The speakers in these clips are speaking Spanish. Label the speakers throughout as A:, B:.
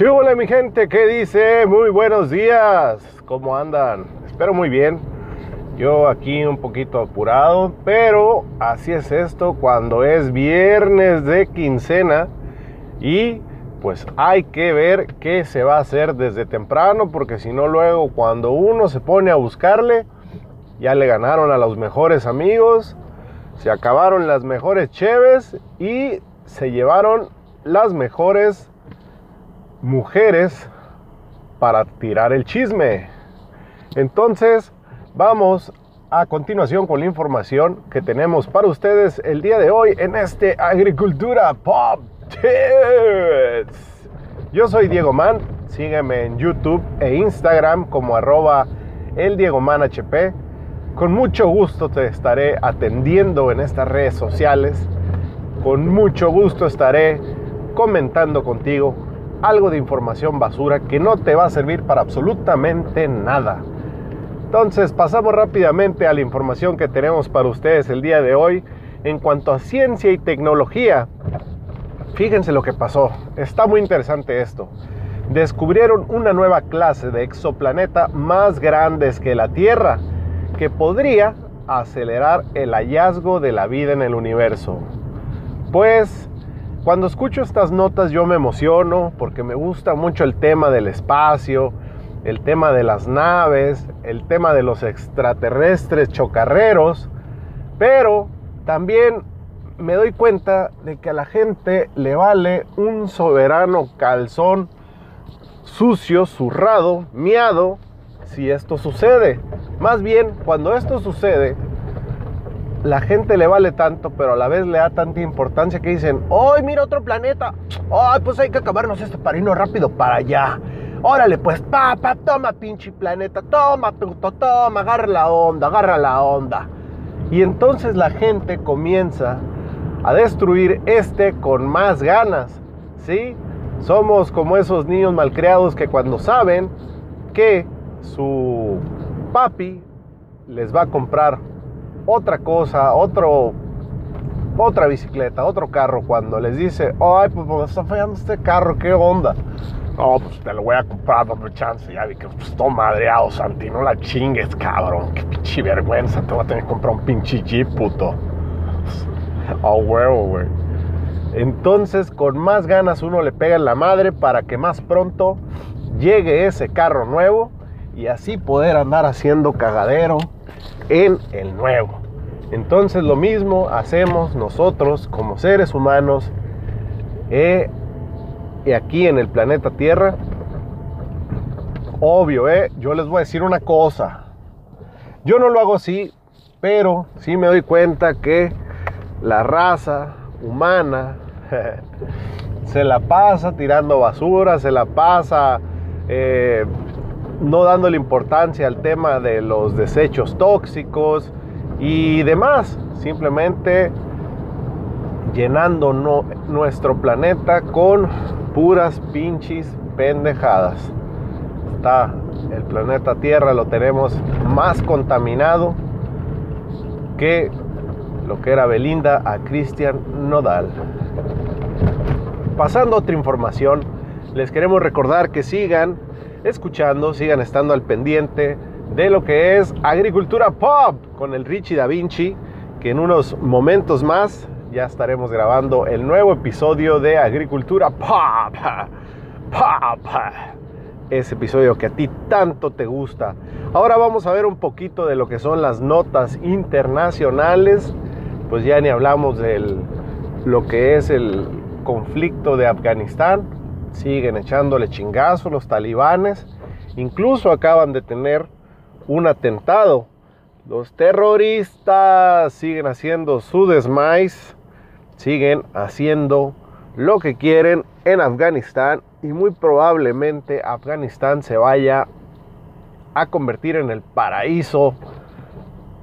A: Hola mi gente, ¿qué dice? Muy buenos días, ¿cómo andan? Espero muy bien. Yo aquí un poquito apurado, pero así es esto cuando es viernes de quincena y pues hay que ver qué se va a hacer desde temprano porque si no luego cuando uno se pone a buscarle ya le ganaron a los mejores amigos, se acabaron las mejores cheves y se llevaron las mejores mujeres para tirar el chisme. Entonces, vamos a continuación con la información que tenemos para ustedes el día de hoy en este Agricultura Pop Tips. Yo soy Diego Man, sígueme en YouTube e Instagram como arroba el Diego Man. Con mucho gusto te estaré atendiendo en estas redes sociales. Con mucho gusto estaré comentando contigo algo de información basura que no te va a servir para absolutamente nada. Entonces pasamos rápidamente a la información que tenemos para ustedes el día de hoy en cuanto a ciencia y tecnología. Fíjense lo que pasó, está muy interesante esto. Descubrieron una nueva clase de exoplaneta más grandes que la Tierra que podría acelerar el hallazgo de la vida en el universo. Pues cuando escucho estas notas yo me emociono porque me gusta mucho el tema del espacio, el tema de las naves, el tema de los extraterrestres chocarreros, pero también me doy cuenta de que a la gente le vale un soberano calzón sucio, zurrado, miado, si esto sucede. Más bien, cuando esto sucede, la gente le vale tanto, pero a la vez le da tanta importancia que dicen, ¡ay, mira otro planeta! ¡ay, pues hay que acabarnos este parino rápido para allá! Órale, pues, papá, toma, pinche planeta, toma, puto, toma, agarra la onda, agarra la onda. Y entonces la gente comienza a destruir este con más ganas, ¿sí? Somos como esos niños malcriados que cuando saben que su papi les va a comprar otra cosa, otro, otra bicicleta, otro carro, cuando les dice, ay, pues me está fallando este carro, ¿qué onda? No, pues te lo voy a comprar, dame chance. Ya vi que pues, madreado, Santi, no la chingues, cabrón. Qué pinche vergüenza, te voy a tener que comprar un pinche jeep, puto. A huevo, güey. Entonces, con más ganas uno le pega en la madre para que más pronto llegue ese carro nuevo y así poder andar haciendo cagadero en el nuevo. Entonces lo mismo hacemos nosotros como seres humanos eh, y aquí en el planeta Tierra. Obvio, eh, yo les voy a decir una cosa. Yo no lo hago así, pero sí me doy cuenta que la raza humana se la pasa tirando basura, se la pasa eh, no dándole importancia al tema de los desechos tóxicos y demás, simplemente llenando nuestro planeta con puras pinches pendejadas. Está el planeta Tierra, lo tenemos más contaminado que lo que era Belinda a Cristian Nodal. Pasando a otra información, les queremos recordar que sigan escuchando, sigan estando al pendiente de lo que es Agricultura Pop con el Richie Da Vinci, que en unos momentos más ya estaremos grabando el nuevo episodio de Agricultura Pop. Pop. Ese episodio que a ti tanto te gusta. Ahora vamos a ver un poquito de lo que son las notas internacionales. Pues ya ni hablamos de lo que es el conflicto de Afganistán siguen echándole chingazo los talibanes. Incluso acaban de tener un atentado. Los terroristas siguen haciendo su desmais, siguen haciendo lo que quieren en Afganistán y muy probablemente Afganistán se vaya a convertir en el paraíso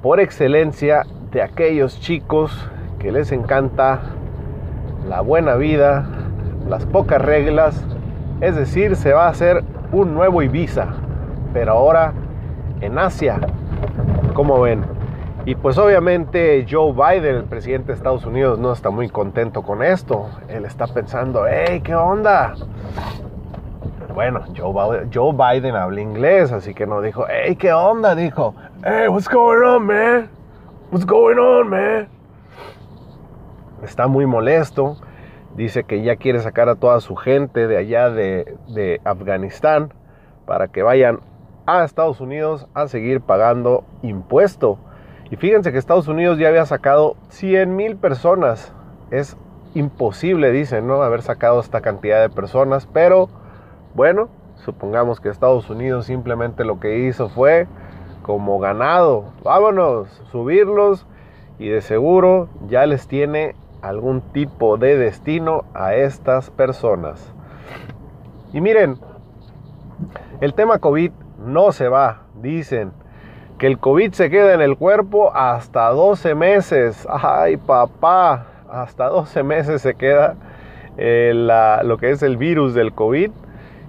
A: por excelencia de aquellos chicos que les encanta la buena vida, las pocas reglas, es decir, se va a hacer un nuevo Ibiza, pero ahora en Asia, como ven. Y pues obviamente Joe Biden, el presidente de Estados Unidos, no está muy contento con esto. Él está pensando, hey, ¿qué onda? bueno, Joe, Biden habla inglés, así que no dijo, hey, ¿qué onda? Dijo, hey, what's going on, man? What's going on, man? Está muy molesto. Dice que ya quiere sacar a toda su gente de allá de, de Afganistán para que vayan a Estados Unidos a seguir pagando impuesto. Y fíjense que Estados Unidos ya había sacado 100 mil personas. Es imposible, dicen, ¿no? Haber sacado esta cantidad de personas, pero bueno, supongamos que Estados Unidos simplemente lo que hizo fue como ganado, vámonos, subirlos y de seguro ya les tiene algún tipo de destino a estas personas. Y miren, el tema COVID no se va, dicen que el COVID se queda en el cuerpo hasta 12 meses. Ay, papá, hasta 12 meses se queda eh, lo que es el virus del COVID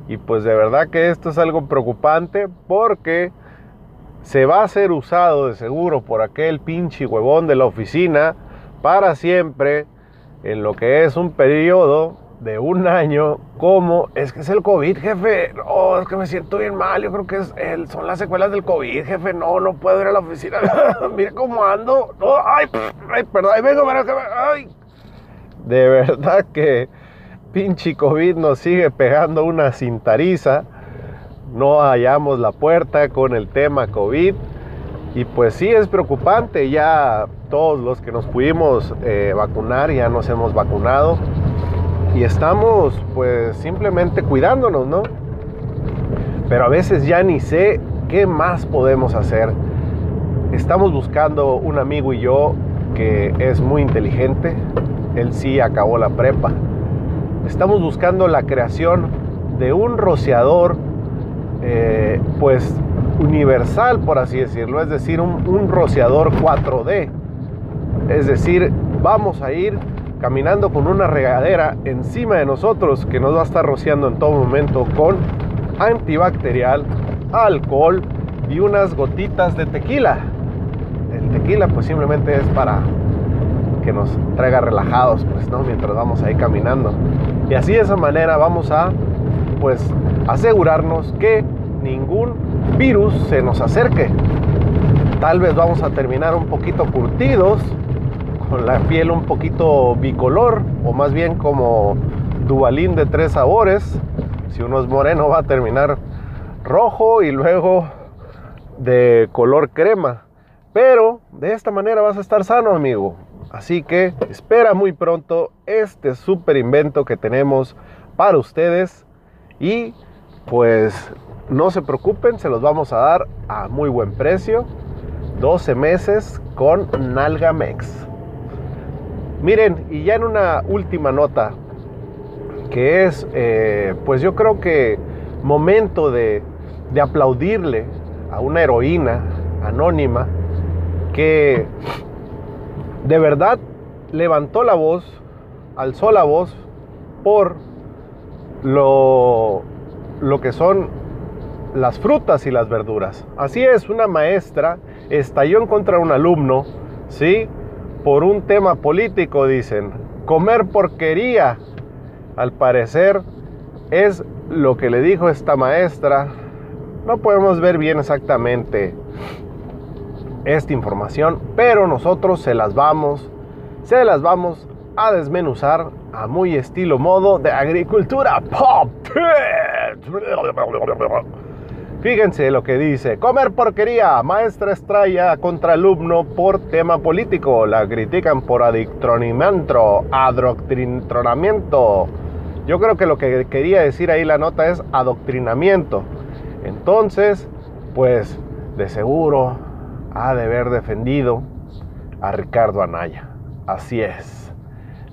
A: y pues de verdad que esto es algo preocupante porque se va a ser usado de seguro por aquel pinche huevón de la oficina para siempre en lo que es un periodo de un año como es que es el COVID, jefe. No, es que me siento bien mal. Yo creo que es el, son las secuelas del COVID, jefe. No, no puedo ir a la oficina. Mira cómo ando. ay, perdón. Ay, vengo, ay. De verdad que pinche COVID nos sigue pegando una cintariza. No hallamos la puerta con el tema COVID. Y pues sí es preocupante, ya todos los que nos pudimos eh, vacunar ya nos hemos vacunado y estamos pues simplemente cuidándonos, ¿no? Pero a veces ya ni sé qué más podemos hacer. Estamos buscando un amigo y yo que es muy inteligente, él sí acabó la prepa, estamos buscando la creación de un rociador, eh, pues universal, por así decirlo, es decir, un, un rociador 4D. Es decir, vamos a ir caminando con una regadera encima de nosotros que nos va a estar rociando en todo momento con antibacterial, alcohol y unas gotitas de tequila. El tequila pues simplemente es para que nos traiga relajados, pues, ¿no? Mientras vamos ahí caminando. Y así de esa manera vamos a, pues, asegurarnos que ningún virus se nos acerque. Tal vez vamos a terminar un poquito curtidos, con la piel un poquito bicolor, o más bien como dubalín de tres sabores. Si uno es moreno va a terminar rojo y luego de color crema. Pero de esta manera vas a estar sano, amigo. Así que espera muy pronto este super invento que tenemos para ustedes y pues no se preocupen, se los vamos a dar a muy buen precio. 12 meses con Nalgamex. Miren, y ya en una última nota, que es, eh, pues yo creo que momento de, de aplaudirle a una heroína anónima que de verdad levantó la voz, alzó la voz por lo, lo que son las frutas y las verduras. Así es, una maestra estalló en contra de un alumno, ¿sí? Por un tema político, dicen. Comer porquería, al parecer, es lo que le dijo esta maestra. No podemos ver bien exactamente esta información, pero nosotros se las vamos, se las vamos a desmenuzar a muy estilo modo de agricultura pop. Fíjense lo que dice, comer porquería, maestra estrella contra alumno por tema político, la critican por adoctrinamiento, adoctrinamiento. Yo creo que lo que quería decir ahí la nota es adoctrinamiento. Entonces, pues de seguro ha de haber defendido a Ricardo Anaya. Así es.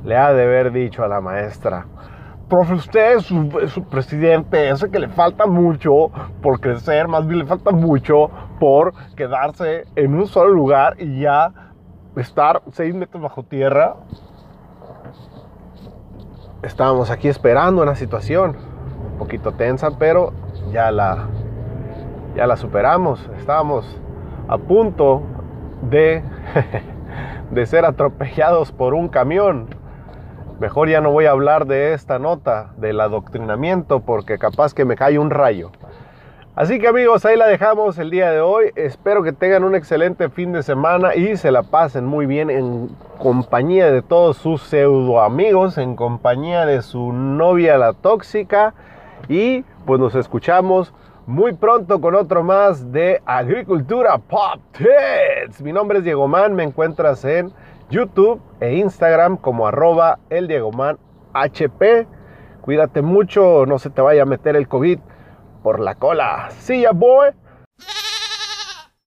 A: Le ha de haber dicho a la maestra, profe, usted es su, presidente, ese que le falta mucho por crecer, más bien le falta mucho por quedarse en un solo lugar y ya estar seis metros bajo tierra. Estábamos aquí esperando una situación un poquito tensa, pero ya la, ya la superamos. Estábamos a punto de, de ser atropellados por un camión. Mejor ya no voy a hablar de esta nota, del adoctrinamiento, porque capaz que me cae un rayo. Así que amigos, ahí la dejamos el día de hoy. Espero que tengan un excelente fin de semana y se la pasen muy bien en compañía de todos sus pseudo amigos, en compañía de su novia la tóxica. Y pues nos escuchamos muy pronto con otro más de Agricultura Pop Tits. Mi nombre es Diego Man, me encuentras en YouTube e Instagram como arroba el HP. Cuídate mucho, no se te vaya a meter el COVID por la cola. See ya, boy.